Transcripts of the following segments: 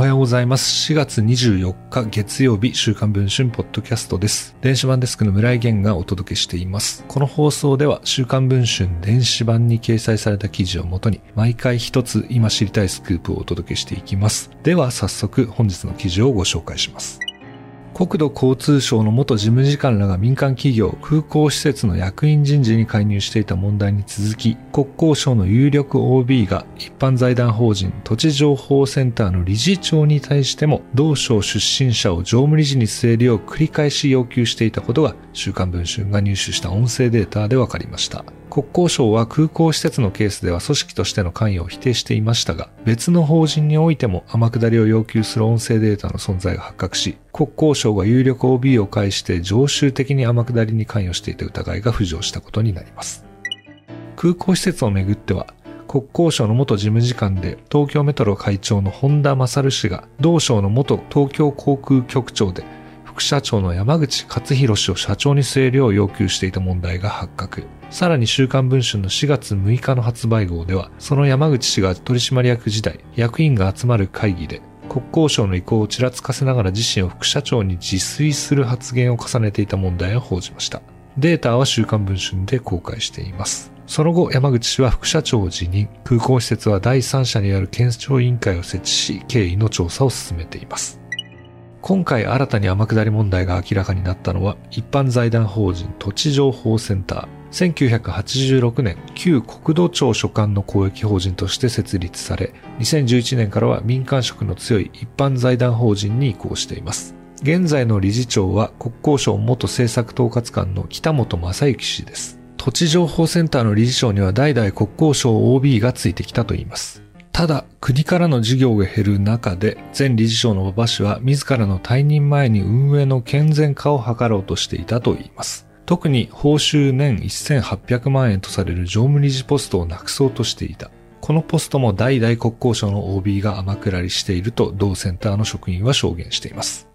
おはようございます。4月24日月曜日、週刊文春ポッドキャストです。電子版デスクの村井源がお届けしています。この放送では、週刊文春電子版に掲載された記事をもとに、毎回一つ今知りたいスクープをお届けしていきます。では早速、本日の記事をご紹介します。国土交通省の元事務次官らが民間企業空港施設の役員人事に介入していた問題に続き、国交省の有力 OB が一般財団法人土地情報センターの理事長に対しても同省出身者を常務理事に据えるよう繰り返し要求していたことが週刊文春が入手した音声データで分かりました。国交省は空港施設のケースでは組織としての関与を否定していましたが、別の法人においても天下りを要求する音声データの存在が発覚し、国交省が有力 OB を介して常習的に天下りに関与していた疑いが浮上したことになります。空港施設をめぐっては、国交省の元事務次官で東京メトロ会長の本田勝氏が同省の元東京航空局長で副社長の山口勝弘氏を社長に据えるよう要求していた問題が発覚。さらに週刊文春の4月6日の発売号では、その山口氏が取締役時代、役員が集まる会議で、国交省の意向をちらつかせながら自身を副社長に自炊する発言を重ねていた問題を報じました。データは週刊文春で公開しています。その後、山口氏は副社長を辞任、空港施設は第三者による検証委員会を設置し、経緯の調査を進めています。今回新たに天下り問題が明らかになったのは、一般財団法人土地情報センター、1986年、旧国土庁所管の公益法人として設立され、2011年からは民間色の強い一般財団法人に移行しています。現在の理事長は国交省元政策統括官の北本正幸氏です。土地情報センターの理事長には代々国交省 OB がついてきたといいます。ただ、国からの事業が減る中で、前理事長の馬場氏は自らの退任前に運営の健全化を図ろうとしていたといいます。特に報酬年1800万円とされる常務理事ポストをなくそうとしていた。このポストも代々国交省の OB が天下りしていると同センターの職員は証言しています。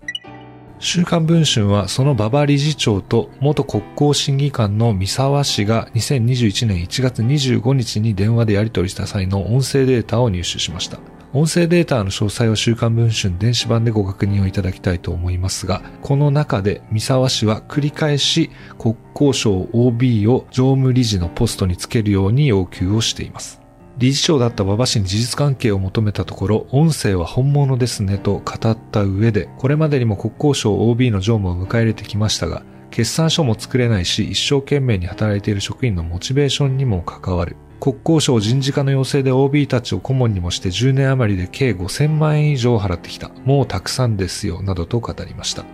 週刊文春はその馬場理事長と元国交審議官の三沢氏が2021年1月25日に電話でやり取りした際の音声データを入手しました。音声データの詳細を週刊文春電子版でご確認をいただきたいと思いますが、この中で三沢氏は繰り返し国交省 OB を常務理事のポストにつけるように要求をしています。理事長だった馬場氏に事実関係を求めたところ、音声は本物ですねと語った上で、これまでにも国交省 OB の常務を迎え入れてきましたが、決算書も作れないし、一生懸命に働いている職員のモチベーションにも関わる。国交省人事課の要請で OB たちを顧問にもして10年余りで計5000万円以上払ってきた。もうたくさんですよ、などと語りました。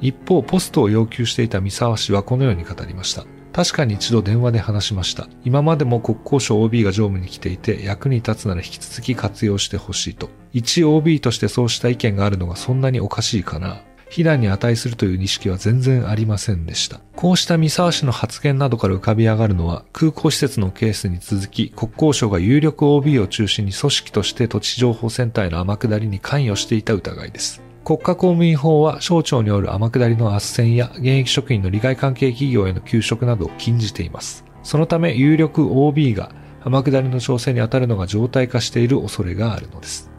一方、ポストを要求していた三沢氏はこのように語りました。確かに一度電話で話しました。今までも国交省 OB が常務に来ていて、役に立つなら引き続き活用してほしいと。一 OB としてそうした意見があるのがそんなにおかしいかな。非難に値するという認識は全然ありませんでした。こうした三沢氏の発言などから浮かび上がるのは、空港施設のケースに続き、国交省が有力 OB を中心に組織として土地情報センターへの天下りに関与していた疑いです。国家公務員法は省庁による天下りの斡旋や現役職員の利害関係企業への給食などを禁じています。そのため有力 OB が天下りの調整に当たるのが常態化している恐れがあるのです。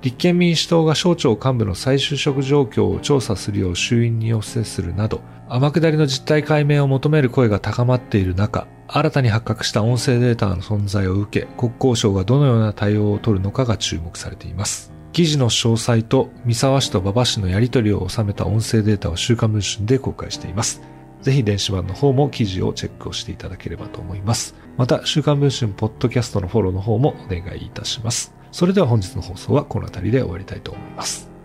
立憲民主党が省庁幹部の再就職状況を調査するよう衆院に要請するなど、天下りの実態解明を求める声が高まっている中、新たに発覚した音声データの存在を受け、国交省がどのような対応を取るのかが注目されています。記事の詳細と三沢氏と馬場氏のやり取りを収めた音声データを週刊文春で公開しています。ぜひ電子版の方も記事をチェックをしていただければと思います。また、週刊文春ポッドキャストのフォローの方もお願いいたします。それでは本日の放送はこの辺りで終わりたいと思います。